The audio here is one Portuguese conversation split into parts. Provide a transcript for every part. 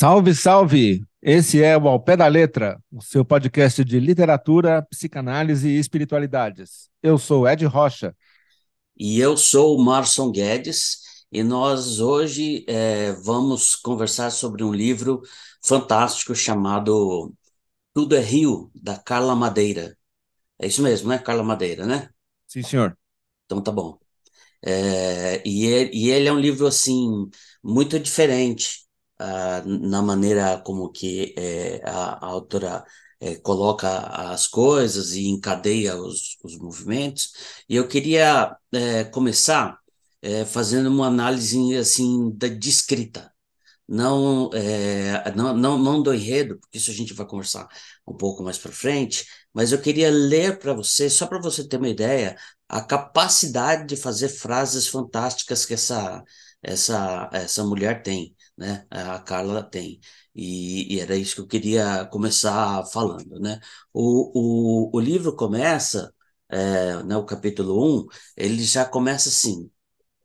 Salve, salve! Esse é o Ao Pé da Letra, o seu podcast de literatura, psicanálise e espiritualidades. Eu sou Ed Rocha. E eu sou o Marson Guedes, e nós hoje é, vamos conversar sobre um livro fantástico chamado Tudo é Rio, da Carla Madeira. É isso mesmo, né? Carla Madeira, né? Sim, senhor. Então tá bom. É, e, ele, e ele é um livro, assim, muito diferente na maneira como que é, a, a, autora é, coloca as coisas e encadeia os, os movimentos. E eu queria é, começar fazendo uma análise assim da descrita, não, é, não, não, não do enredo, porque isso a gente vai conversar um pouco mais para frente, mas eu queria ler para você, só para você ter uma ideia, a capacidade de fazer frases fantásticas que essa, essa, essa mulher tem né? A Carla tem. E, e, era isso que eu queria começar falando, né? O, o, o livro começa, é, né, o capítulo 1, ele já começa assim,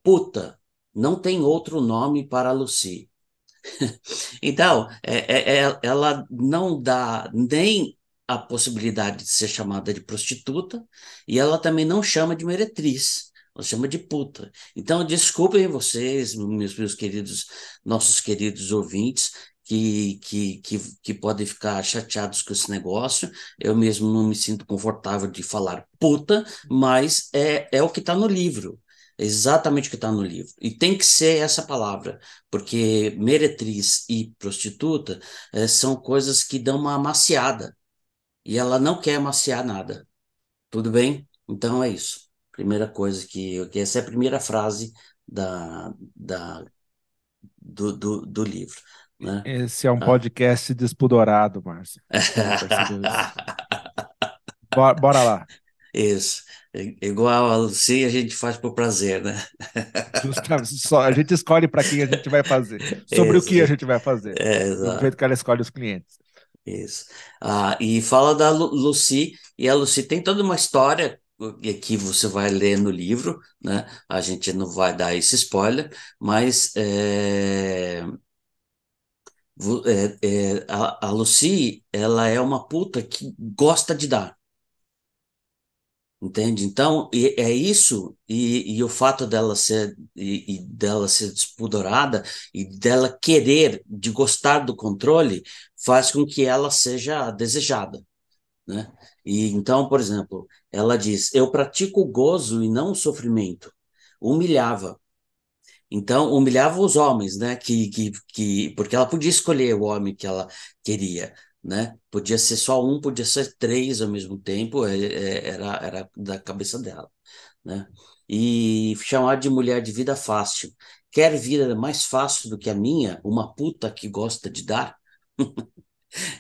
puta, não tem outro nome para Lucy. então, é, é, é, ela não dá nem a possibilidade de ser chamada de prostituta, e ela também não chama de meretriz. Ela chama de puta. Então, desculpem vocês, meus, meus queridos, nossos queridos ouvintes, que, que, que, que podem ficar chateados com esse negócio. Eu mesmo não me sinto confortável de falar puta, mas é, é o que está no livro. É exatamente o que está no livro. E tem que ser essa palavra, porque meretriz e prostituta é, são coisas que dão uma amaciada. E ela não quer amaciar nada. Tudo bem? Então é isso. Primeira coisa que, que essa é a primeira frase da, da, do, do, do livro. Né? Esse é um ah. podcast despudorado, Márcio. bora, bora lá. Isso. Igual a Lucy, a gente faz por prazer, né? Só, a gente escolhe para quem a gente vai fazer, sobre Isso. o que a gente vai fazer. É, exato. Do jeito que ela escolhe os clientes. Isso. Ah, e fala da Lucy, e a Lucy tem toda uma história que você vai ler no livro, né? A gente não vai dar esse spoiler, mas é, é, é, a, a Lucy, ela é uma puta que gosta de dar. Entende? Então, é isso, e, e, o fato dela ser e, e, dela ser despudorada e dela querer, de gostar do controle, faz com que ela seja desejada, né? E então, por exemplo, ela diz: Eu pratico o gozo e não o sofrimento. Humilhava. Então, humilhava os homens, né? Que, que, que, porque ela podia escolher o homem que ela queria, né? Podia ser só um, podia ser três ao mesmo tempo, é, é, era, era da cabeça dela, né? E chamar de mulher de vida fácil. Quer vida mais fácil do que a minha, uma puta que gosta de dar?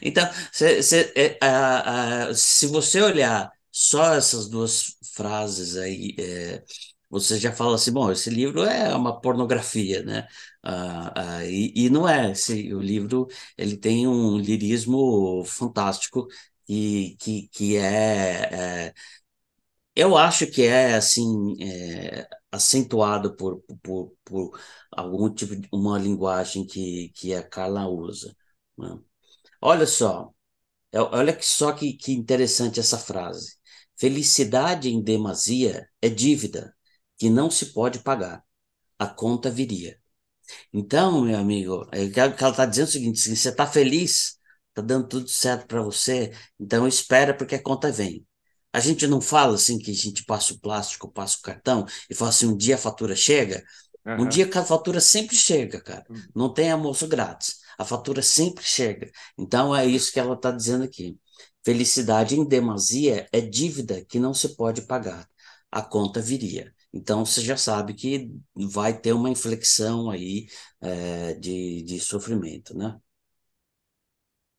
Então, cê, cê, é, a, a, se você olhar só essas duas frases aí, é, você já fala assim, bom, esse livro é uma pornografia, né? Ah, ah, e, e, não é, esse, o livro ele tem um lirismo fantástico e que, que é, é eu acho que é assim é, acentuado por, por, por algum tipo de uma linguagem que, que a Carla usa. Né? Olha só, é, olha só que, que interessante essa frase. Felicidade em demasia é dívida que não se pode pagar. A conta viria. Então, meu amigo, é que ela está dizendo o seguinte: se você está feliz, está dando tudo certo para você, então espera porque a conta vem. A gente não fala assim que a gente passa o plástico, passa o cartão e fala assim: um dia a fatura chega. Uhum. Um dia a fatura sempre chega, cara. Uhum. Não tem almoço grátis a fatura sempre chega. Então é isso que ela está dizendo aqui. Felicidade em demasia é dívida que não se pode pagar. A conta viria. Então você já sabe que vai ter uma inflexão aí é, de, de sofrimento, né?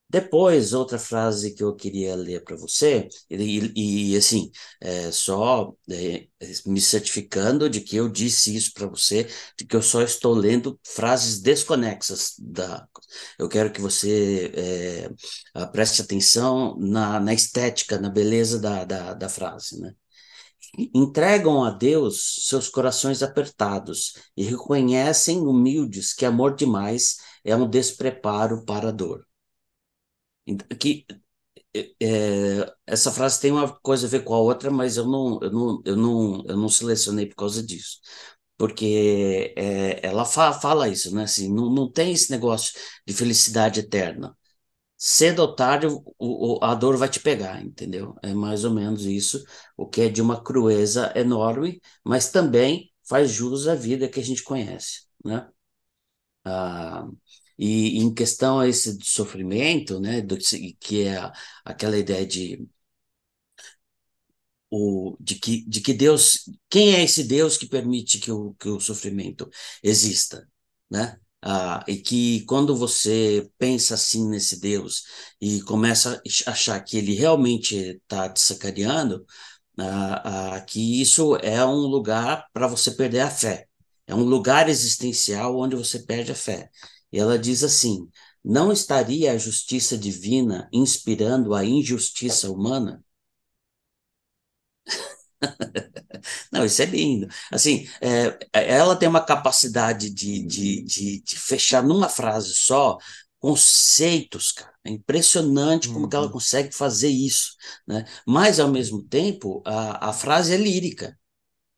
Depois, outra frase que eu queria ler para você, e, e, assim, é, só é, me certificando de que eu disse isso para você, de que eu só estou lendo frases desconexas da. Eu quero que você é, preste atenção na, na estética, na beleza da, da, da frase, né? Entregam a Deus seus corações apertados e reconhecem humildes que amor demais é um despreparo para a dor. Que, é, essa frase tem uma coisa a ver com a outra, mas eu não, eu não, eu não, eu não selecionei por causa disso. Porque é, ela fa fala isso, né? Assim, não, não tem esse negócio de felicidade eterna. Cedo ou tarde o, o, a dor vai te pegar, entendeu? É mais ou menos isso, o que é de uma crueza enorme, mas também faz jus à vida que a gente conhece, né? Ah, e em questão a esse sofrimento, né, do, que é aquela ideia de o, de, que, de que Deus, quem é esse Deus que permite que o, que o sofrimento exista, né? Ah, e que quando você pensa assim nesse Deus e começa a achar que ele realmente está te sacaneando, ah, ah, que isso é um lugar para você perder a fé. É um lugar existencial onde você perde a fé. E ela diz assim: não estaria a justiça divina inspirando a injustiça humana? Não, isso é lindo. Assim, é, ela tem uma capacidade de, de, de, de, fechar numa frase só conceitos, cara. É impressionante como uhum. que ela uhum. consegue fazer isso, né? Mas, ao mesmo tempo, a, a frase é lírica.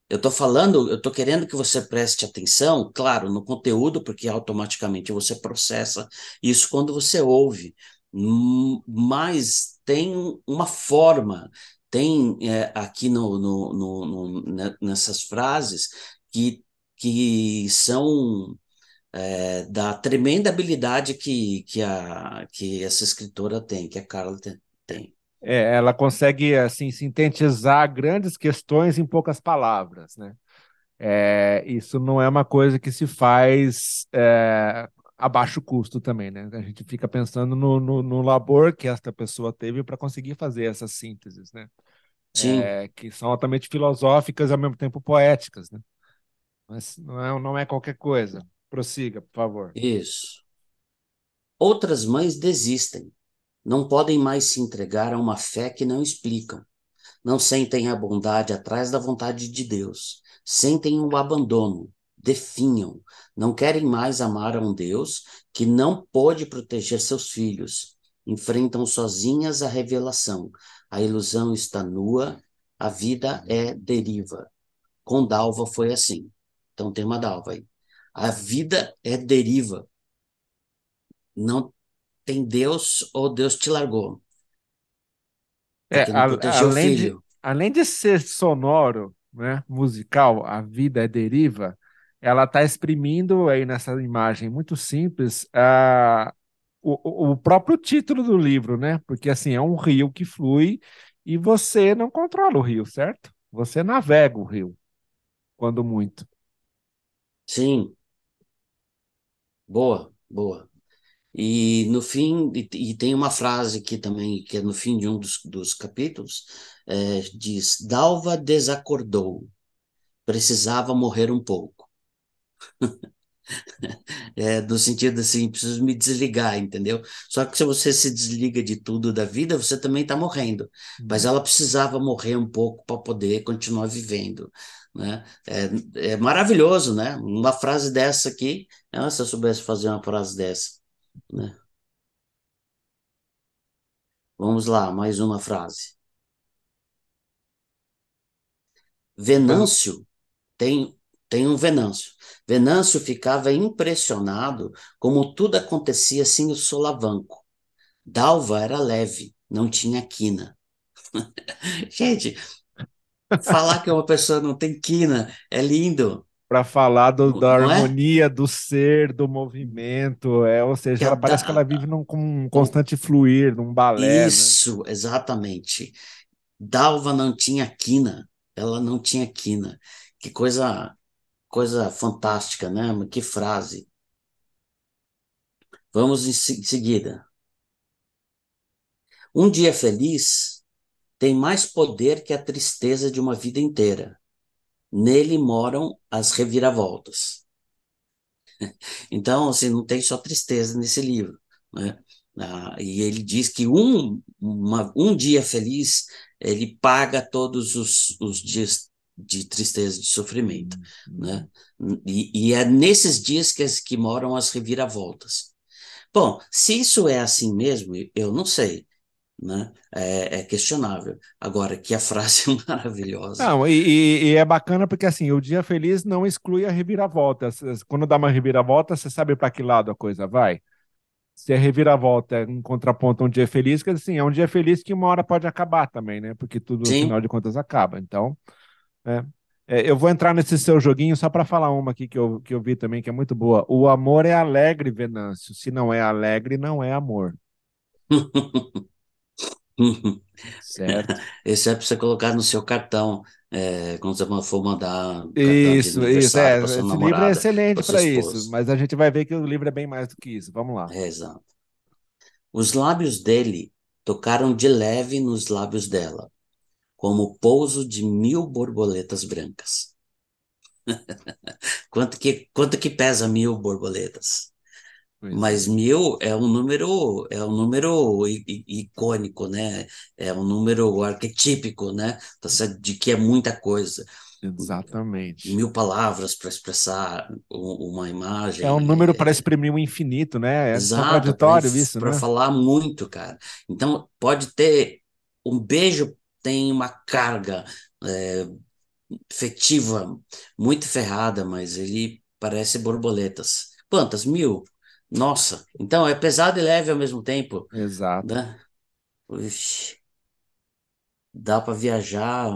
Eu estou falando, eu estou querendo que você preste atenção, claro, no conteúdo, porque automaticamente você processa isso quando você ouve, hum, mas tem uma forma, tem é, aqui no, no, no, no, nessas frases que, que são é, da tremenda habilidade que, que, a, que essa escritora tem, que a Carla tem. É, ela consegue assim sintetizar grandes questões em poucas palavras, né? É, isso não é uma coisa que se faz é, a baixo custo também, né? A gente fica pensando no, no, no labor que esta pessoa teve para conseguir fazer essas sínteses, né? Sim. É, que são altamente filosóficas e ao mesmo tempo poéticas, né? Mas não é, não é qualquer coisa. Prossiga, por favor. Isso. Outras mães desistem não podem mais se entregar a uma fé que não explicam. Não sentem a bondade atrás da vontade de Deus. Sentem o abandono, definham. Não querem mais amar a um Deus que não pôde proteger seus filhos. Enfrentam sozinhas a revelação. A ilusão está nua, a vida é deriva. Com Dalva foi assim. Então tem uma Dalva aí. A vida é deriva. Não tem Deus ou Deus te largou. É, a, além, de, além de ser sonoro, né, musical, a vida é deriva, ela está exprimindo aí nessa imagem muito simples uh, o, o próprio título do livro, né? Porque assim, é um rio que flui e você não controla o rio, certo? Você navega o rio, quando muito. Sim. Boa, boa. E no fim, e, e, tem uma frase aqui também, que é no fim de um dos, dos capítulos, é, diz: Dalva desacordou, precisava morrer um pouco. é, no sentido assim, preciso me desligar, entendeu? Só que se você se desliga de tudo da vida, você também está morrendo. Mas uhum. ela precisava morrer um pouco para poder continuar vivendo. Né? É, é maravilhoso, né? Uma frase dessa aqui, ah, se eu soubesse fazer uma frase dessa. Né? Vamos lá, mais uma frase. Venâncio tem, tem um Venâncio. Venâncio ficava impressionado como tudo acontecia sem o solavanco. Dalva era leve, não tinha quina. Gente, falar que uma pessoa não tem quina é lindo para falar do, da é? harmonia é? do ser, do movimento, é, ou seja, ela parece que ela vive num um constante fluir, num balé. Né? Isso, né? exatamente. Dalva não tinha quina, ela não tinha quina. Que coisa, coisa fantástica, né? Que frase. Vamos em seguida. Um dia feliz tem mais poder que a tristeza de uma vida inteira Nele moram as reviravoltas. Então, assim, não tem só tristeza nesse livro. Né? Ah, e ele diz que um, uma, um dia feliz, ele paga todos os, os dias de tristeza, de sofrimento. Uhum. Né? E, e, é nesses dias que, que moram as reviravoltas. Bom, se isso é assim mesmo, eu não sei. Né? É, é questionável. Agora, que a frase é maravilhosa. Não, e, e, é bacana porque assim, o dia feliz não exclui a reviravolta. Quando dá uma reviravolta, você sabe para que lado a coisa vai? Se a reviravolta é um contraponto a um dia feliz, que assim, é um dia feliz que uma hora pode acabar também, né? Porque tudo, no final de contas, acaba. Então, é, é, eu vou entrar nesse seu joguinho só para falar uma aqui que eu, que eu vi também, que é muito boa. O amor é alegre, Venâncio. Se não é alegre, não é amor. certo. Esse é para você colocar no seu cartão é, quando você for mandar um isso, isso, é, esse livro é excelente para isso, mas a gente vai ver que o livro é bem mais do que isso. Vamos lá. É, exato. Os lábios dele tocaram de leve nos lábios dela, como o pouso de mil borboletas brancas. quanto, que, quanto que pesa mil borboletas? Pois Mas é. mil é um número é um número icônico, né? É um número arquetípico, né? Tá de que é muita coisa. Exatamente. Mil palavras para expressar uma imagem. É um número para exprimir o infinito, né? É Exato, contraditório isso, Para né? falar muito, cara. Então, pode ter um beijo tem uma carga é, efetiva muito ferrada, mas ele parece borboletas. Quantas? Mil? Nossa, então é pesado e leve ao mesmo tempo. Exato. Né? dá para viajar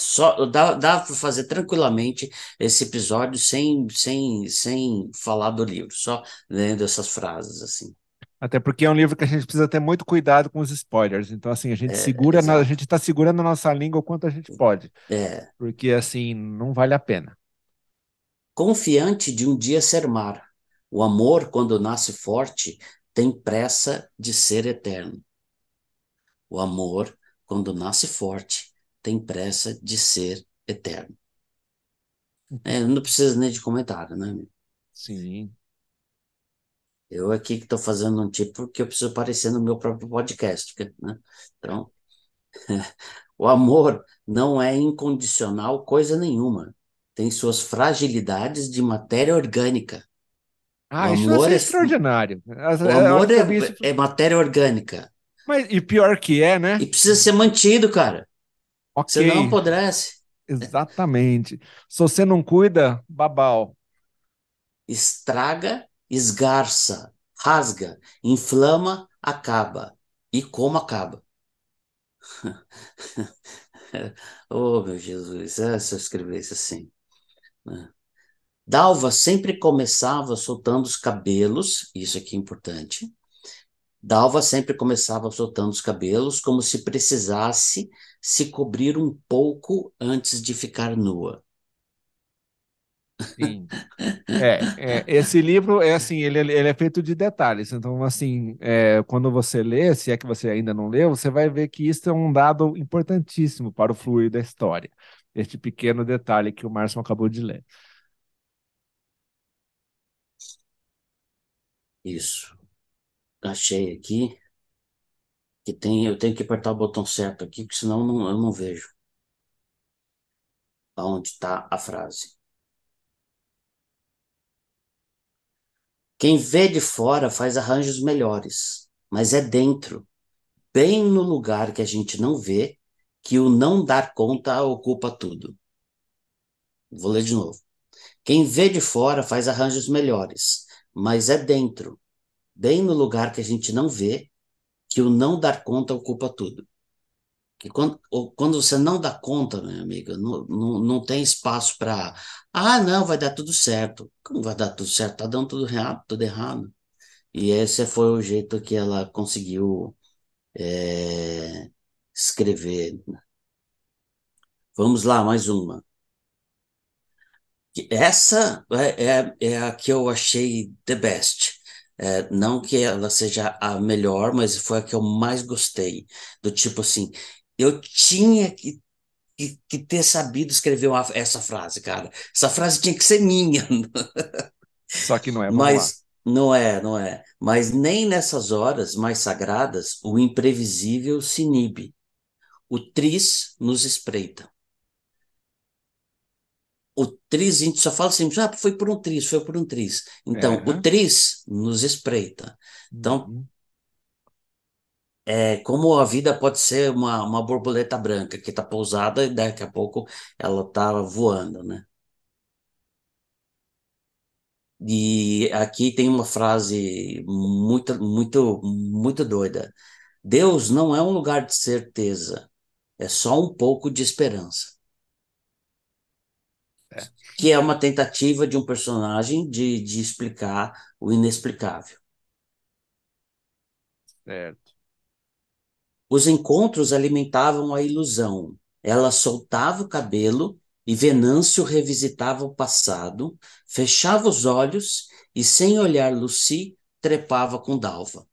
só dá, dá para fazer tranquilamente esse episódio sem, sem, sem falar do livro, só lendo essas frases assim. Até porque é um livro que a gente precisa ter muito cuidado com os spoilers. Então, assim, a gente é, segura, na, a gente está segurando a nossa língua o quanto a gente pode. É. Porque, assim, não vale a pena. Confiante de um dia ser mar, o amor, quando nasce forte, tem pressa de ser eterno. O amor, quando nasce forte, tem pressa de ser eterno. É, não precisa nem de comentário, né? Sim. Eu aqui que estou fazendo um tipo que eu preciso aparecer no meu próprio podcast, né? Então, o amor não é incondicional coisa nenhuma. Tem suas fragilidades de matéria orgânica. Ah, o isso amor é, é extraordinário. O amor é, isso... é matéria orgânica. Mas, e pior que é, né? E precisa ser mantido, cara. Okay. Senão apodrece. Exatamente. Se você não cuida, babau. Estraga esgarça, rasga, inflama, acaba. E como acaba? oh, meu Jesus, é, se eu escrevesse assim. Né? Dalva sempre começava soltando os cabelos, isso aqui é importante. Dalva sempre começava soltando os cabelos, como se precisasse se cobrir um pouco antes de ficar nua. Sim. É, é, esse livro é assim, ele, ele é feito de detalhes. Então, assim, é, quando você lê, se é que você ainda não leu, você vai ver que isso é um dado importantíssimo para o fluir da história. Este pequeno detalhe que o Márcio acabou de ler. Isso. Achei aqui que tem, eu tenho que apertar o botão certo aqui, porque senão não, eu não vejo aonde está a frase. Quem vê de fora faz arranjos melhores, mas é dentro, bem no lugar que a gente não vê, que o não dar conta ocupa tudo. Vou ler de novo. Quem vê de fora faz arranjos melhores, mas é dentro, bem no lugar que a gente não vê, que o não dar conta ocupa tudo que quando, quando você não dá conta, minha amiga, não, não, não tem espaço para. Ah, não, vai dar tudo certo. Como vai dar tudo certo? Tá dando tudo errado, tudo errado. E esse foi o jeito que ela conseguiu é, escrever. Vamos lá, mais uma. Essa é, é, é a que eu achei the best. É, não que ela seja a melhor, mas foi a que eu mais gostei. Do tipo assim, eu tinha que, que, que ter sabido escrever uma, essa frase, cara. Essa frase tinha que ser minha. Só que não é. Mas lá. não é, não é. Mas nem nessas horas mais sagradas o imprevisível se inibe. O tris nos espreita. O tris, a gente só fala assim, ah, foi por um tris, foi por um tris. Então, é. o tris nos espreita. Então, uhum. é como a vida pode ser uma, uma borboleta branca que está pousada e daqui a pouco ela está voando, né? E aqui tem uma frase muito, muito, muito doida. Deus não é um lugar de certeza, é só um pouco de esperança. Que é uma tentativa de um personagem de, de explicar o inexplicável. Certo. Os encontros alimentavam a ilusão. Ela soltava o cabelo e Venâncio revisitava o passado, fechava os olhos e, sem olhar Lucy, trepava com Dalva.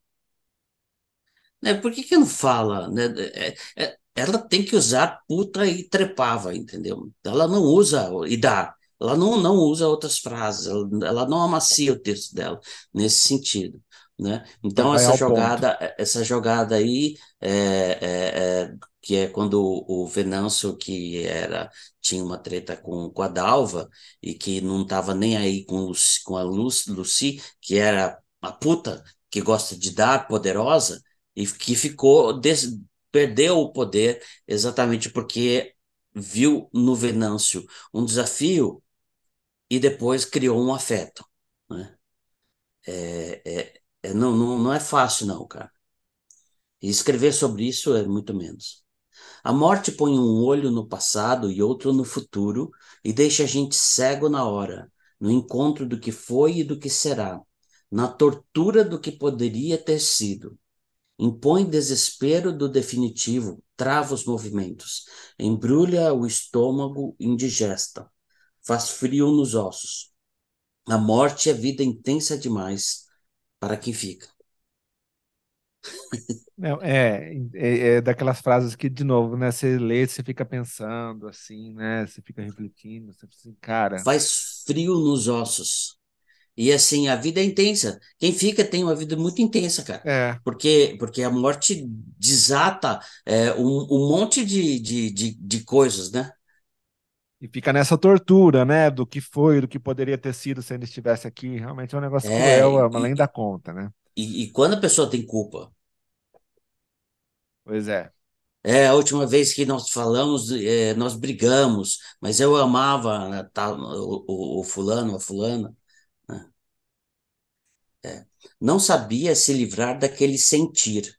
Né? Por que, que não fala? Né? É, é, ela tem que usar puta e trepava, entendeu? Ela não usa e dá. Ela não, não usa outras frases, ela, ela não amacia o texto dela nesse sentido. Né? Então, essa jogada, ponto. essa jogada aí, é, é, é, que é quando o, Venâncio, que era tinha uma treta com, com a Dalva, e que não estava nem aí com, Lucy, com a Lucy, Lucy, que era a puta que gosta de dar, poderosa, e que ficou, des, perdeu o poder exatamente porque viu no Venâncio um desafio e depois criou um afeto. Né? É, é, é, não, não, não é fácil, não, cara. E escrever sobre isso é muito menos. A morte põe um olho no passado e outro no futuro e deixa a gente cego na hora, no encontro do que foi e do que será, na tortura do que poderia ter sido impõe desespero do definitivo, trava os movimentos, embrulha o estômago indigesta, faz frio nos ossos. A morte é vida intensa demais para quem fica. É, é, é, daquelas frases que, de novo, né? Você lê, você fica pensando assim, né? Você fica refletindo, você fica assim, cara. Faz frio nos ossos. E assim, a vida é intensa. Quem fica tem uma vida muito intensa, cara. É. Porque, porque a morte desata é, um, um monte de, de, de, de coisas, né? E fica nessa tortura, né? Do que foi, do que poderia ter sido se ele estivesse aqui. Realmente é um negócio é, cruel, é além da conta, né? E, e, quando a pessoa tem culpa? Pois é. É, a última vez que nós falamos, é, nós brigamos, mas eu amava tá, o, o, o fulano, a fulana. É. Não sabia se livrar daquele sentir.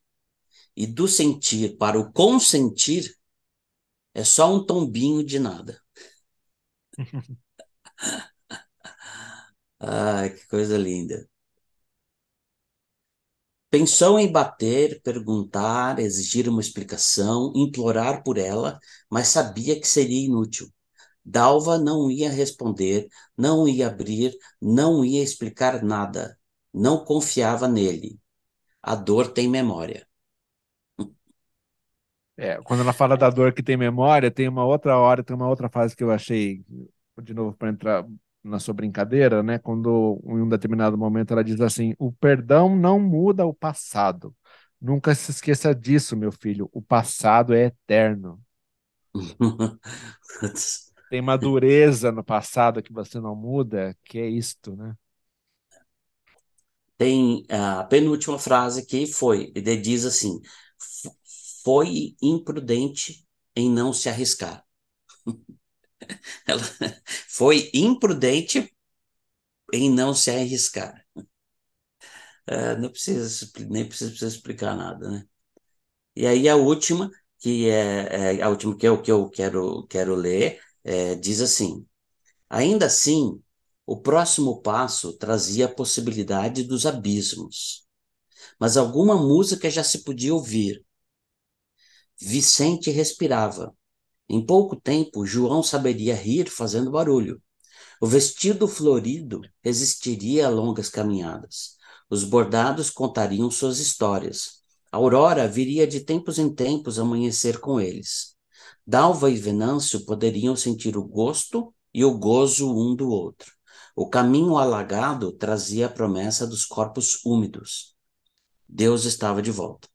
E do sentir para o consentir é só um tombinho de nada. Ai, que coisa linda. Pensou em bater, perguntar, exigir uma explicação, implorar por ela, mas sabia que seria inútil. Dalva não ia responder, não ia abrir, não ia explicar nada não confiava nele. A dor tem memória. É, quando ela fala da dor que tem memória, tem uma outra hora, tem uma outra fase que eu achei, de novo, para entrar na sua brincadeira, né? Quando em um determinado momento ela diz assim: o perdão não muda o passado. Nunca se esqueça disso, meu filho. O passado é eterno. tem uma dureza no passado que você não muda, que é isto, né? tem a penúltima frase que foi, ele diz assim: foi imprudente em não se arriscar. Ela foi imprudente em não se arriscar. É, não precisa, nem precisa, precisa, explicar nada, né? E aí a última, que é, é a última que eu, que eu quero, quero ler, é, diz assim: ainda assim, o próximo passo trazia a possibilidade dos abismos. Mas alguma música já se podia ouvir. Vicente respirava. Em pouco tempo, João saberia rir fazendo barulho. O vestido florido resistiria a longas caminhadas. Os bordados contariam suas histórias. A aurora viria de tempos em tempos amanhecer com eles. Dalva e Venâncio poderiam sentir o gosto e o gozo um do outro. O caminho alagado trazia a promessa dos corpos úmidos. Deus estava de volta.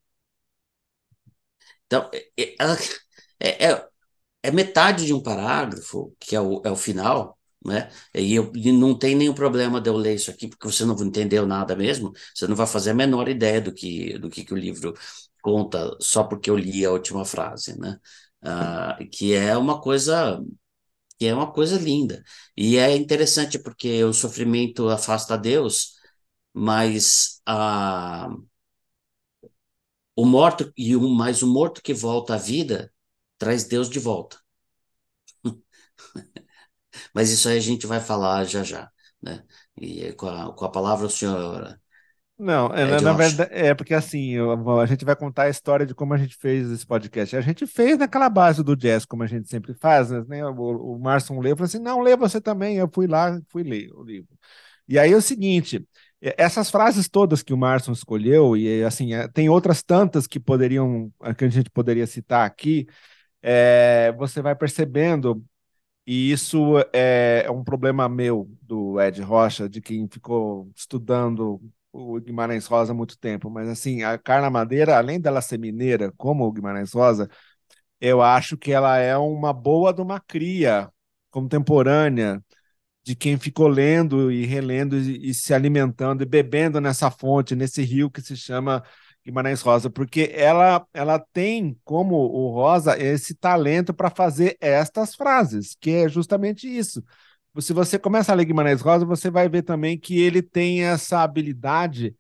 Então, é, é, é, é metade de um parágrafo, que é o, é o final, né? E, eu, e não tem nenhum problema de eu ler isso aqui, porque você não entendeu nada mesmo, você não vai fazer a menor ideia do que, do que, que o livro conta só porque eu li a última frase, né? Ah, que é uma coisa que é uma coisa linda. E é interessante porque o sofrimento afasta Deus, mas a o morto e o mais o morto que volta à vida traz Deus de volta. Mas isso aí a gente vai falar já já, né? E com a, com a palavra o senhor. Não, é, na, na verdade, é porque assim, eu, a gente vai contar a história de como a gente fez esse podcast. A gente fez naquela base do jazz, como a gente sempre faz, né? O, o Marson leu e falou assim: não, lê você também. Eu fui lá, fui ler o livro. E aí é o seguinte: essas frases todas que o Marson escolheu, e assim, é, tem outras tantas que poderiam, que a gente poderia citar aqui, é, você vai percebendo e isso é, é um problema meu, do Ed Rocha, de quem ficou estudando o Guimarães Rosa há muito tempo. Mas, assim, a Carla Madeira, além dela ser mineira, como o Guimarães Rosa, eu acho que ela é uma boa de uma cria contemporânea de quem ficou lendo e relendo e, e se alimentando e bebendo nessa fonte, nesse rio que se chama Guimarães Rosa, porque ela, ela tem, como o Rosa, esse talento para fazer estas frases, que é justamente isso. Se você começa a ler Guimarães Rosa, você vai ver também que ele tem essa habilidade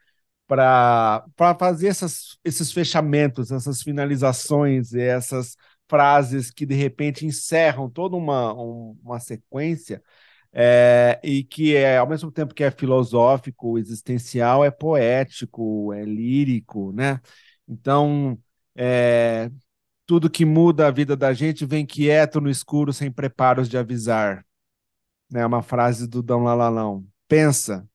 para fazer essas, esses fechamentos, essas finalizações, essas frases que de repente encerram toda uma, uma sequência é, e que é ao mesmo tempo que é filosófico, existencial, é poético, é lírico, né? Então, é, tudo que muda a vida da gente vem quieto no escuro, sem preparos de avisar. É né? uma frase do Dom Lalalão. Pensa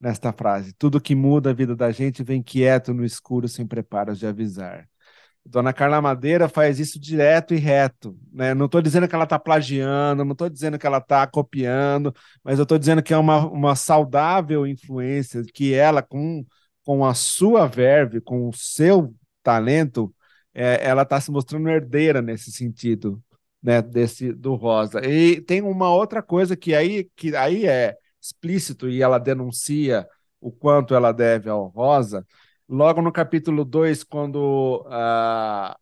nesta frase. Tudo que muda a vida da gente vem quieto no escuro, sem preparos de avisar. Dona Carla Madeira faz isso direto e reto. Né? Não estou dizendo que ela está plagiando, não estou dizendo que ela está copiando, mas eu estou dizendo que é uma, uma saudável influência, que ela, com, com a sua verve, com o seu talento, é, ela está se mostrando herdeira nesse sentido, né, desse do Rosa. E tem uma outra coisa que aí, que aí é explícito e ela denuncia o quanto ela deve ao Rosa, logo no capítulo 2, quando uh,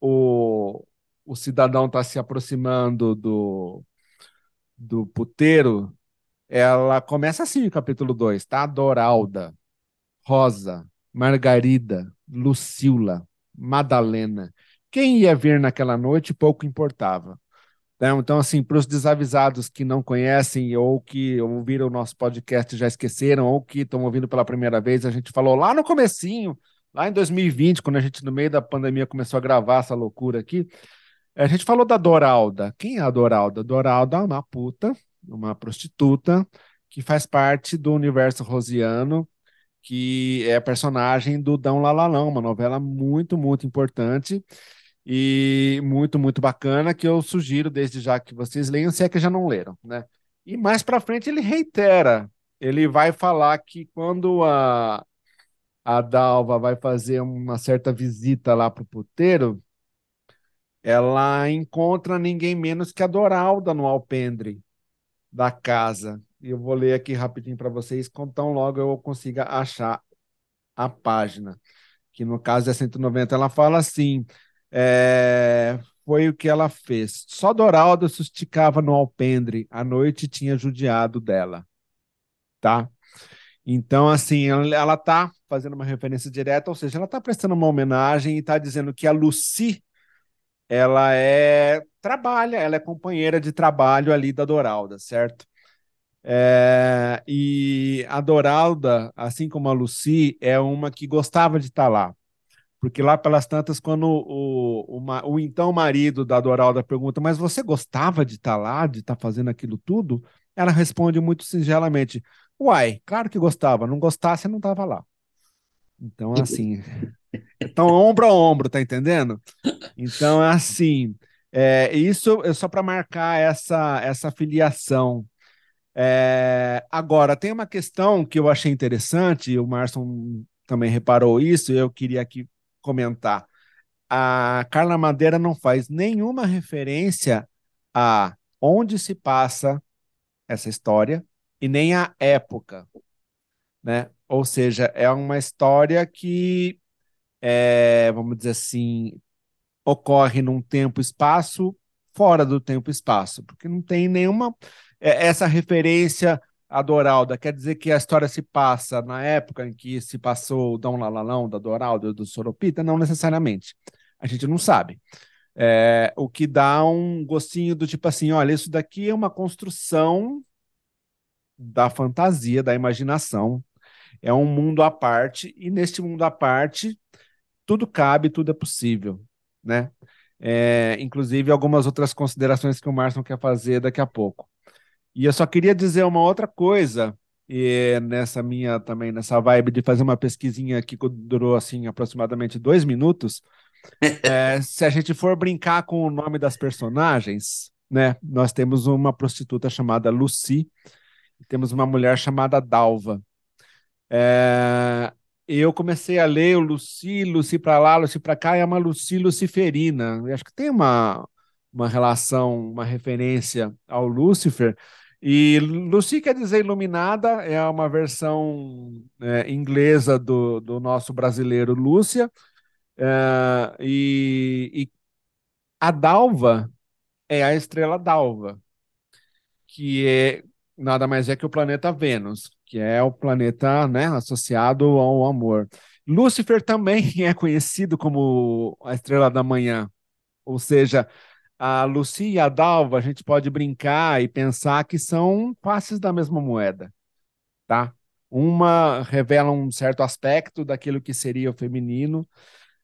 o, o cidadão está se aproximando do, do puteiro, ela começa assim o capítulo 2, tá? Doralda, Rosa, Margarida, Lucila, Madalena. Quem ia vir naquela noite pouco importava. Né? Então, assim, para os desavisados que não conhecem ou que ouviram o nosso podcast e já esqueceram ou que estão ouvindo pela primeira vez, a gente falou lá no comecinho, lá em 2020, quando a gente, no meio da pandemia, começou a gravar essa loucura aqui, a gente falou da Doralda. Quem é a Doralda? Doralda é uma puta, uma prostituta, que faz parte do universo rosiano, que é personagem do Dão Lalalão, uma novela muito, muito importante e muito, muito bacana, que eu sugiro desde já que vocês leiam, se é que já não leram, né? E mais para frente ele reitera, ele vai falar que quando a, a Dalva vai fazer uma certa visita lá para o puteiro, ela encontra ninguém menos que a Doralda no alpendre da casa. E eu vou ler aqui rapidinho para vocês, tão logo eu consiga achar a página, que no caso é 190. Ela fala assim: é, foi o que ela fez. Só Doralda se esticava no alpendre, a noite tinha judiado dela, tá? Então, assim, ela está fazendo uma referência direta, ou seja, ela está prestando uma homenagem e está dizendo que a Lucy, ela é trabalha, ela é companheira de trabalho ali da Doralda, certo? É, e a Doralda, assim como a Lucy, é uma que gostava de estar tá lá. Porque lá pelas tantas, quando o, o, o então marido da Doralda pergunta, mas você gostava de estar tá lá, de estar tá fazendo aquilo tudo? Ela responde muito singelamente: Uai, claro que gostava, não gostasse, não estava lá. Então, assim, então ombro a ombro, tá entendendo? Então, é assim, é, isso é só para marcar essa, essa filiação. É, agora, tem uma questão que eu achei interessante, o Marson também reparou isso, e eu queria aqui comentar. A Carla Madeira não faz nenhuma referência a onde se passa essa história e nem a época, né? Ou seja, é uma história que, é, vamos dizer assim, ocorre num tempo espaço fora do tempo espaço, porque não tem nenhuma é, essa referência a Doralda quer dizer que a história se passa na época em que se passou o Dom Lalalão, da Doralda, do Soropita? Não necessariamente. A gente não sabe. É, o que dá um gostinho do tipo assim: olha, isso daqui é uma construção da fantasia, da imaginação. É um mundo à parte, e neste mundo à parte, tudo cabe, tudo é possível. Né? É, inclusive algumas outras considerações que o Márcio quer fazer daqui a pouco. E eu só queria dizer uma outra coisa, e nessa minha também, nessa vibe de fazer uma pesquisinha que durou assim aproximadamente dois minutos. é, se a gente for brincar com o nome das personagens, né? Nós temos uma prostituta chamada Lucy e temos uma mulher chamada Dalva. É, eu comecei a ler o Lucy, Lucy para lá, Lucy para cá, e é uma Lucy luciferina. Eu acho que tem uma, uma relação, uma referência ao Lúcifer. E Lucy quer dizer iluminada, é uma versão é, inglesa do, do nosso brasileiro Lúcia. É, e, e a Dalva é a estrela Dalva, que é nada mais é que o planeta Vênus, que é o planeta né, associado ao amor. Lúcifer também é conhecido como a estrela da manhã, ou seja, a Lucy e a Dalva, a gente pode brincar e pensar que são faces da mesma moeda, tá? Uma revela um certo aspecto daquilo que seria o feminino,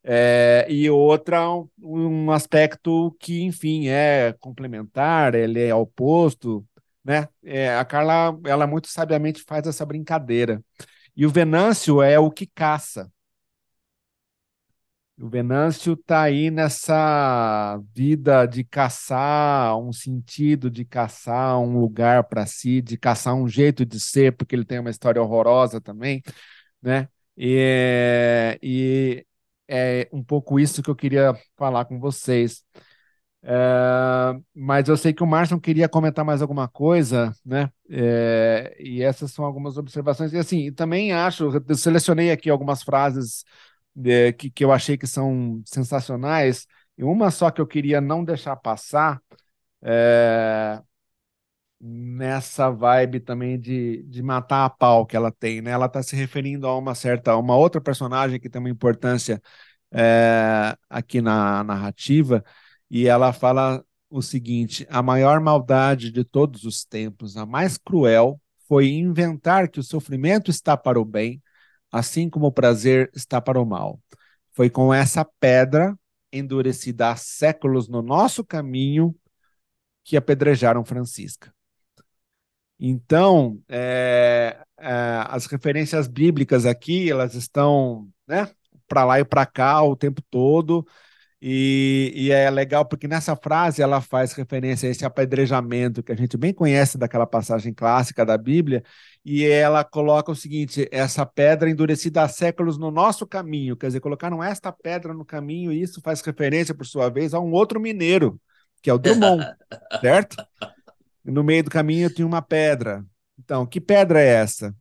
é, e outra um aspecto que, enfim, é complementar, ele é oposto, né? É, a Carla, ela muito sabiamente faz essa brincadeira. E o Venâncio é o que caça, o Venâncio está aí nessa vida de caçar um sentido, de caçar um lugar para si, de caçar um jeito de ser, porque ele tem uma história horrorosa também, né? E, e é um pouco isso que eu queria falar com vocês. É, mas eu sei que o Márcio queria comentar mais alguma coisa, né? É, e essas são algumas observações. E assim, também acho, eu selecionei aqui algumas frases que, que eu achei que são sensacionais, e uma só que eu queria não deixar passar, é, nessa vibe também de, de matar a pau que ela tem, né? Ela está se referindo a uma certa, uma outra personagem que tem uma importância é, aqui na narrativa, e ela fala o seguinte: a maior maldade de todos os tempos, a mais cruel, foi inventar que o sofrimento está para o bem assim como o prazer está para o mal. Foi com essa pedra endurecida há séculos no nosso caminho que apedrejaram Francisca. Então, é, é, as referências bíblicas aqui, elas estão né, para lá e para cá o tempo todo, e, e, é legal porque nessa frase ela faz referência a esse apedrejamento que a gente bem conhece daquela passagem clássica da Bíblia, e ela coloca o seguinte: essa pedra endurecida há séculos no nosso caminho, quer dizer, colocaram esta pedra no caminho, e isso faz referência, por sua vez, a um outro mineiro, que é o Drummond, certo? No meio do caminho tinha uma pedra. Então, que pedra é essa?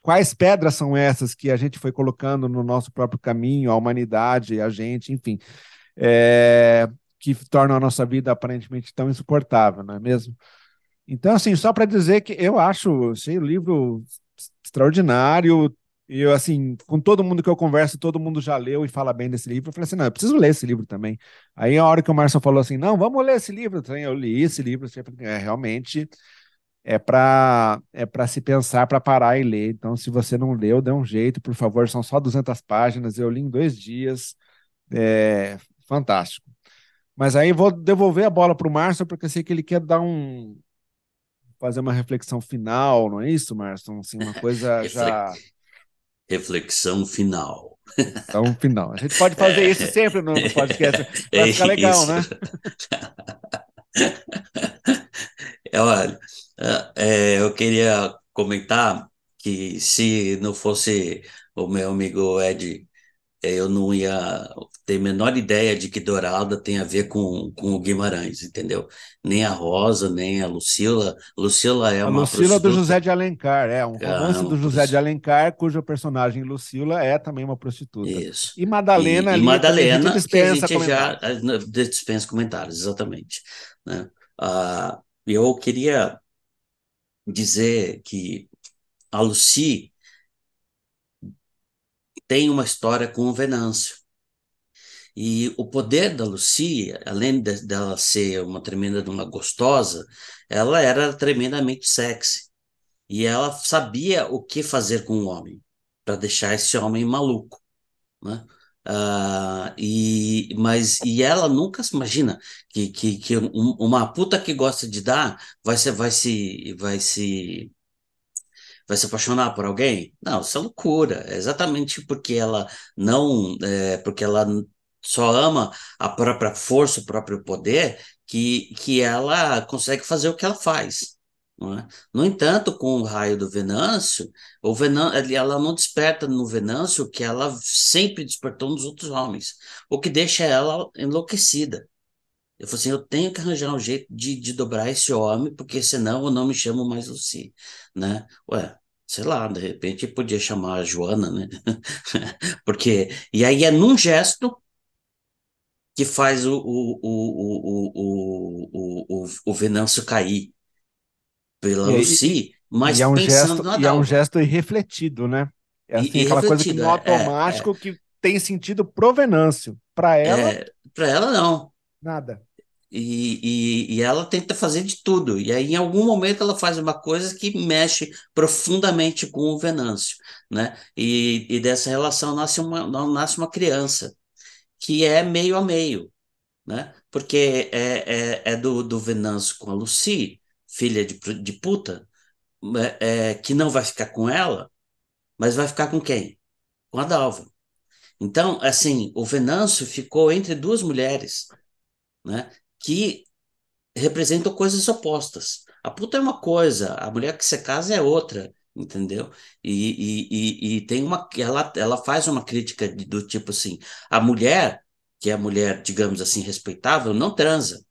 Quais pedras são essas que a gente foi colocando no nosso próprio caminho, a humanidade, a gente, enfim é, que tornam a nossa vida aparentemente tão insuportável, não é mesmo? Então, assim, só para dizer que eu acho esse livro extraordinário. E eu, assim, com todo mundo que eu converso, todo mundo já leu e fala bem desse livro. Eu falei assim: não, eu preciso ler esse livro também. Aí, a hora que o Márcio falou assim: não, vamos ler esse livro, eu li esse livro. É, realmente é para é para se pensar, para parar e ler. Então, se você não leu, dê um jeito, por favor. São só 200 páginas. Eu li em dois dias. É, fantástico. Mas aí vou devolver a bola para o Márcio, porque eu sei que ele quer dar um. Fazer uma reflexão final, não é isso, Márcio? Assim, uma coisa já. Reflexão final. Reflexão final. A gente pode fazer é, isso sempre no, podcast. Vai ficar legal, isso. né? É, olha, é, eu queria comentar que se não fosse o meu amigo Ed eu não ia ter a menor ideia de que Dourada tem a ver com, com o Guimarães, entendeu? Nem a Rosa, nem a Lucila. Lucila é a uma Lucila do José de Alencar, é um ah, romance do José de Alencar, cujo personagem Lucila é também uma prostituta. Isso. E Madalena, e, e Madalena, que a gente já eh, dispensa comentários, exatamente. Né? Ah, eu queria dizer que a Lucy tem uma história com o Venâncio. E o poder da Lucy, além de, dela ser uma tremenda uma gostosa, ela era tremendamente sexy. E ela sabia o que fazer com o homem, para deixar esse homem maluco. Né? Uh, e, mas e ela nunca se imagina que, que, que um, uma puta que gosta de dar vai se, vai se, vai se vai se apaixonar por alguém? Não, isso é loucura. É exatamente porque ela não, é, porque ela só ama a própria força, o próprio poder, que, que ela consegue fazer o que ela faz. É? No entanto, com o raio do Venâncio, o Venâncio, ela não desperta no Venâncio o que ela sempre despertou nos outros homens, o que deixa ela enlouquecida. Eu falei assim, eu tenho que arranjar um jeito de, de dobrar esse homem, porque senão eu não me chamo mais Lucy, né? Ué, sei lá, de repente podia chamar a Joana, né? porque, e aí é num gesto que faz o, o, o, o, o, o, o Venâncio cair pela e, Lucy, mas e é um pensando gesto, na E é um gesto irrefletido, né? É assim, aquela coisa que é, automático é, é. que tem sentido pro Venâncio. Para ela. É, para ela, não. Nada. E, e, e, ela tenta fazer de tudo. E aí, em algum momento, ela faz uma coisa que mexe profundamente com o Venâncio, né? E, e dessa relação nasce uma, nasce uma criança, que é meio a meio, né? Porque é, é, é do, do Venâncio com a Lucy, filha de, de puta, é, é, que não vai ficar com ela, mas vai ficar com quem? Com a Dalva. Então, assim, o Venâncio ficou entre duas mulheres, né? Que representam coisas opostas. A puta é uma coisa, a mulher que você casa é outra, entendeu? E, e, e, e tem uma. Ela, ela faz uma crítica do tipo assim: a mulher, que é a mulher, digamos assim, respeitável, não transa.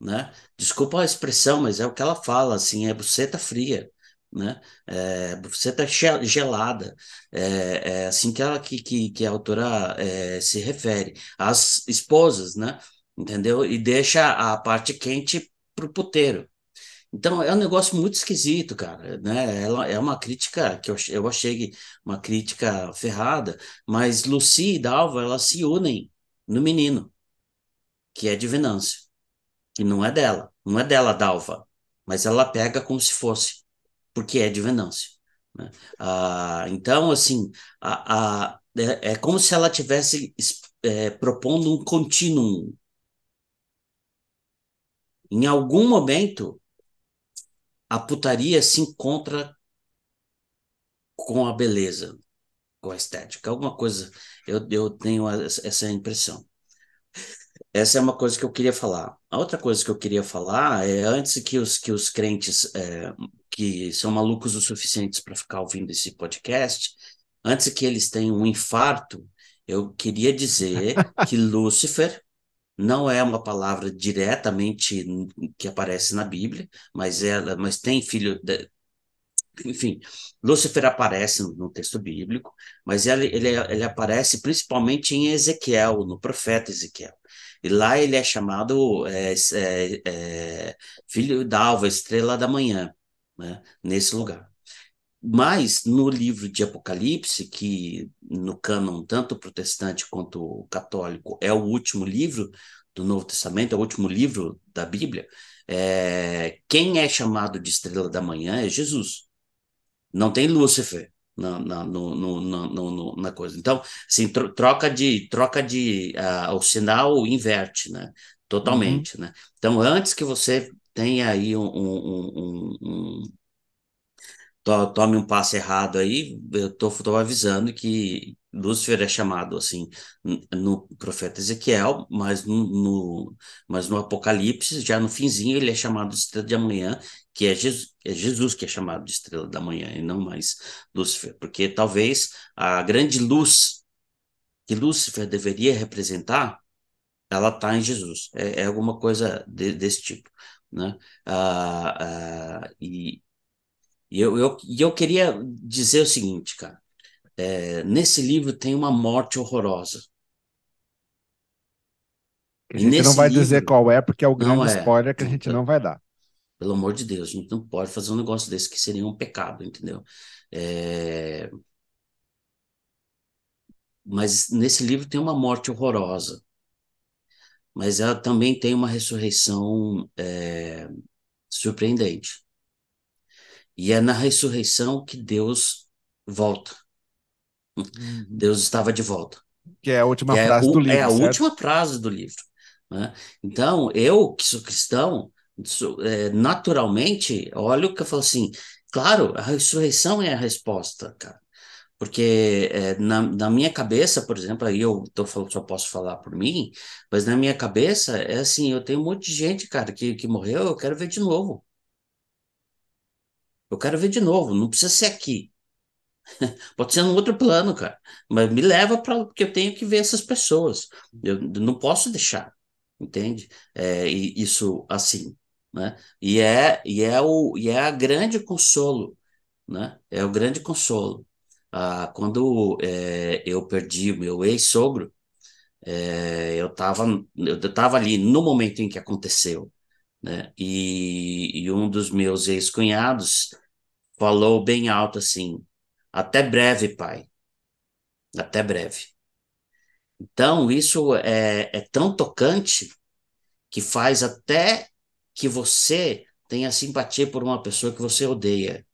Né? Desculpa a expressão, mas é o que ela fala, assim, é buceta fria, né? É, buceta gelada, é, é assim que, ela, que, que, que a autora é, se refere. As esposas, né? Entendeu? E deixa a parte quente pro puteiro. Então é um negócio muito esquisito, cara, né? Ela é uma crítica que eu, eu achei uma crítica ferrada, mas Lucy e Dalva elas se unem no menino, que é de Venâncio, que não é dela, não é dela Dalva, mas ela pega como se fosse, porque é de Venâncio. Né? Ah, então, assim, a, a, é, é como se ela tivesse é, propondo um contínuo em algum momento, a putaria se encontra com a beleza, com a estética. Alguma coisa, eu, eu tenho essa impressão. Essa é uma coisa que eu queria falar. A outra coisa que eu queria falar é antes que os, que os crentes é, que são malucos o suficientes para ficar ouvindo esse podcast, antes que eles tenham um infarto, eu queria dizer que Lúcifer não é uma palavra diretamente que aparece na Bíblia, mas ela, mas tem filho de, enfim, Lúcifer aparece no, texto bíblico, mas ele, ele, ele aparece principalmente em Ezequiel, no profeta Ezequiel. E lá ele é chamado é, é, é, filho da alva, estrela da manhã, né, nesse lugar. Mas no livro de Apocalipse, que no cânon tanto protestante quanto católico é o último livro do Novo Testamento, é o último livro da Bíblia, é, quem é chamado de estrela da manhã é Jesus. Não tem Lúcifer na, na, no, no, no, na coisa. Então, assim, troca de, troca de, uh, o sinal inverte, né? Totalmente, uhum. né? Então, antes que você tenha aí um, um, um, um tome um passo errado aí, eu tô, tô avisando que Lúcifer é chamado assim no profeta Ezequiel, mas no, no, mas no Apocalipse, já no finzinho, ele é chamado de estrela da manhã, que é Jesus, é Jesus que é chamado de estrela da manhã, e não mais Lúcifer, porque talvez a grande luz que Lúcifer deveria representar, ela está em Jesus. É, é, alguma coisa de, desse tipo, né? Ah, ah, e, e eu, eu, e eu queria dizer o seguinte, cara. É, nesse livro tem uma morte horrorosa. a gente não vai livro, dizer qual é, porque é o grande é, spoiler que a gente não vai dar. Pelo amor de Deus, a gente não pode fazer um negócio desse que seria um pecado, entendeu? É... Mas nesse livro tem uma morte horrorosa. Mas ela também tem uma ressurreição é... surpreendente. E é na ressurreição que Deus volta. Uhum. Deus estava de volta. Que é a última que é frase é, do livro. É a certo? última frase do livro. Né? Então, eu que sou cristão, é, naturalmente, olha o que eu falo assim, claro, a ressurreição é a resposta, cara. Porque é, na, na minha cabeça, por exemplo, aí eu tô falando, só posso falar por mim, mas na minha cabeça é assim, eu tenho um monte de gente, cara, que, que morreu, eu quero ver de novo. Eu quero ver de novo, não precisa ser aqui. Pode ser num outro plano, cara. Mas me leva para porque eu tenho que ver essas pessoas. Eu não posso deixar, entende? É, isso assim né? E é e é o e é a grande consolo, né? É o grande consolo. Ah, quando é, eu perdi meu ex-sogro, é, eu estava eu tava ali no momento em que aconteceu, né? E, e um dos meus ex-cunhados falou bem alto assim: até breve, pai. Até breve. Então, isso é, é tão tocante que faz até que você tenha simpatia por uma pessoa que você odeia.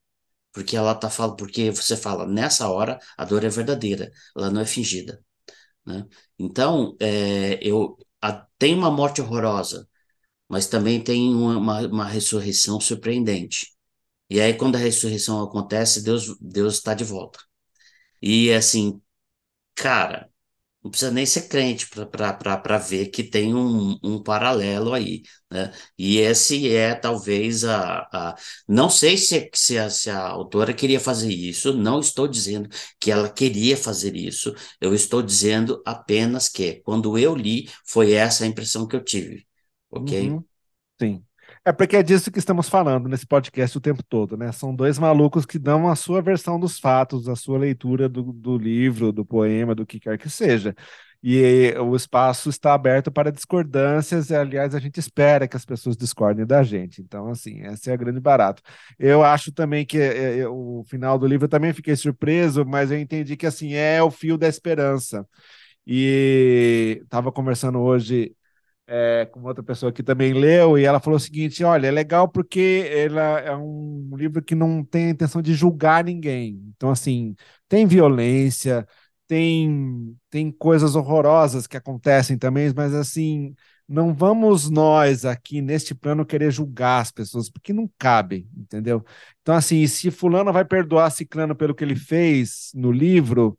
Porque ela tá falando, porque você fala, nessa hora a dor é verdadeira, ela não é fingida. Né? Então, é, eu a, tem uma morte horrorosa, mas também tem uma, uma ressurreição surpreendente. E aí, quando a ressurreição acontece, Deus Deus está de volta. E assim, cara, não precisa nem ser crente para ver que tem um, um paralelo aí, né? E esse é talvez a, a não sei se, se, a, se a autora queria fazer isso, não estou dizendo que ela queria fazer isso, eu estou dizendo apenas que quando eu li foi essa a impressão que eu tive, ok? Uhum. Sim. É porque é disso que estamos falando nesse podcast o tempo todo, né? São dois malucos que dão a sua versão dos fatos, a sua leitura do, do livro, do poema, do que quer que seja. E o espaço está aberto para discordâncias, e, aliás, a gente espera que as pessoas discordem da gente. Então, assim, esse é o grande barato. Eu acho também que é, é, o final do livro eu também fiquei surpreso, mas eu entendi que, assim, é o fio da esperança. E estava conversando hoje é, com outra pessoa que também leu, e ela falou o seguinte: olha, é legal porque ela é um livro que não tem a intenção de julgar ninguém. Então, assim, tem violência, tem, tem coisas horrorosas que acontecem também, mas assim, não vamos nós aqui neste plano querer julgar as pessoas, porque não cabe, entendeu? Então, assim, se fulano vai perdoar ciclano pelo que ele fez no livro,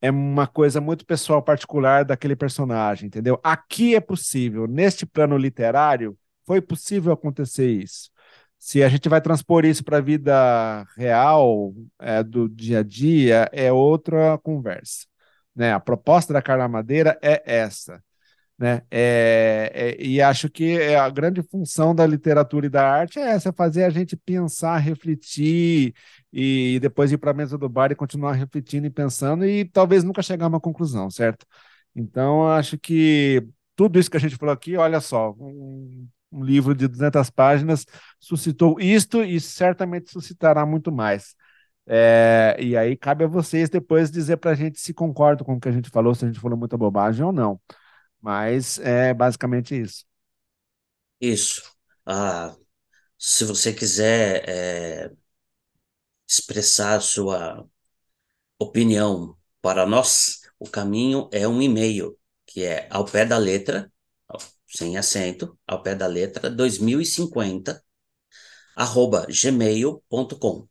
é uma coisa muito pessoal, particular daquele personagem, entendeu? Aqui é possível, neste plano literário, foi possível acontecer isso. Se a gente vai transpor isso para a vida real, é, do dia a dia, é outra conversa. Né? A proposta da Carla Madeira é essa. Né? É, é, e acho que é a grande função da literatura e da arte é essa, fazer a gente pensar, refletir e depois ir para a mesa do bar e continuar refletindo e pensando e talvez nunca chegar a uma conclusão, certo? Então, acho que tudo isso que a gente falou aqui, olha só, um, um livro de 200 páginas suscitou isto e certamente suscitará muito mais. É, e aí cabe a vocês depois dizer para a gente se concordam com o que a gente falou, se a gente falou muita bobagem ou não. Mas é basicamente isso. Isso. Ah, se você quiser é, expressar sua opinião para nós, o caminho é um e-mail, que é ao pé da letra, sem acento, ao pé da letra, 2050, arroba gmail.com.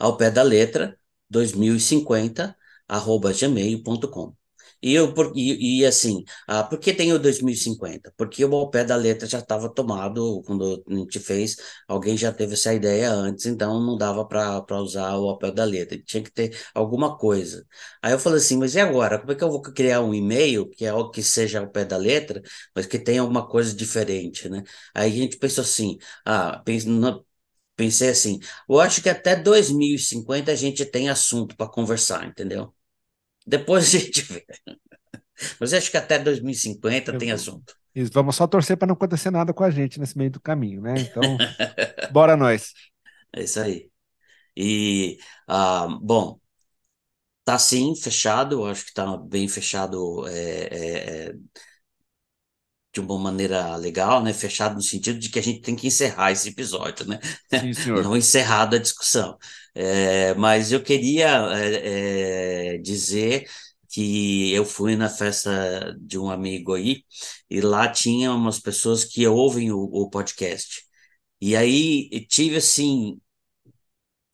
Ao pé da letra, 2050, arroba gmail.com. E, eu, por, e, e assim, ah, por que tem o 2050? Porque o ao pé da letra já estava tomado quando a gente fez, alguém já teve essa ideia antes, então não dava para usar o ao pé da letra, tinha que ter alguma coisa. Aí eu falei assim, mas e agora? Como é que eu vou criar um e-mail que é o que seja ao pé da letra, mas que tenha alguma coisa diferente, né? Aí a gente pensou assim, ah, pensei assim, eu acho que até 2050 a gente tem assunto para conversar, entendeu? Depois a gente vê. Mas acho que até 2050 eu tem assunto. Isso, vamos só torcer para não acontecer nada com a gente nesse meio do caminho, né? Então, bora nós. É isso aí. E, uh, bom, tá sim fechado, acho que tá bem fechado é, é, é, de uma maneira legal, né? Fechado no sentido de que a gente tem que encerrar esse episódio, né? Sim, senhor. Não encerrado a discussão. É, mas eu queria é, é, dizer que eu fui na festa de um amigo aí e lá tinha umas pessoas que ouvem o, o podcast. E aí tive assim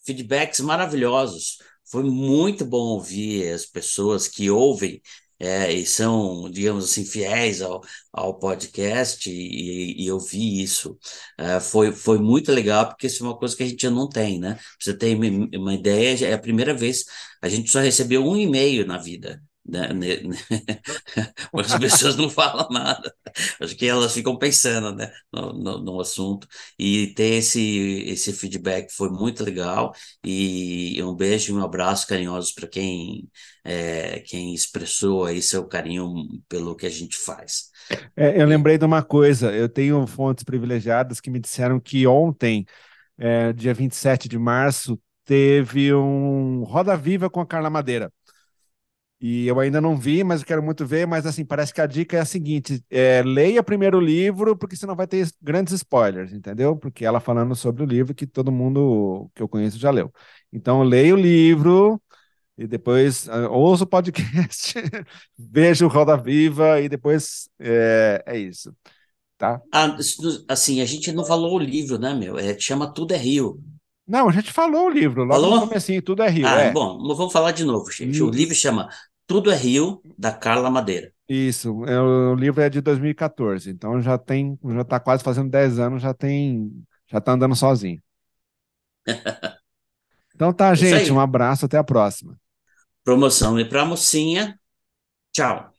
feedbacks maravilhosos. Foi muito bom ouvir as pessoas que ouvem é, e são, digamos assim, fiéis ao, ao podcast, e, e eu vi isso. É, foi, foi muito legal, porque isso é uma coisa que a gente não tem, né? Pra você ter uma ideia, é a primeira vez, a gente só recebeu um e-mail na vida. Né? As pessoas não falam nada. Acho que elas ficam pensando né? no, no, no, assunto. E ter esse, esse feedback foi muito legal. E um beijo e um abraço carinhosos para quem, é, quem expressou aí seu carinho pelo que a gente faz. É, eu lembrei de uma coisa: eu tenho fontes privilegiadas que me disseram que ontem, é, dia 27 de março, teve um Roda Viva com a Carla Madeira. E eu ainda não vi, mas eu quero muito ver. Mas assim, parece que a dica é a seguinte: é, leia primeiro o livro, porque senão vai ter grandes spoilers, entendeu? Porque ela falando sobre o livro que todo mundo que eu conheço já leu. Então, leia o livro e depois uh, ouça o podcast, veja o Roda Viva e depois é, é isso. Tá? Ah, assim, a gente não falou o livro, né, meu? É, chama Tudo é Rio. Não, a gente falou o livro, logo falou? no comecinho, Tudo é Rio. Ah, é. bom, vamos falar de novo, gente. Hum. O livro chama tudo é Rio, da Carla Madeira. Isso, é, o livro é de 2014, então já tem, já está quase fazendo 10 anos, já tem, já está andando sozinho. então tá, gente, um abraço, até a próxima. Promoção e para a mocinha, tchau.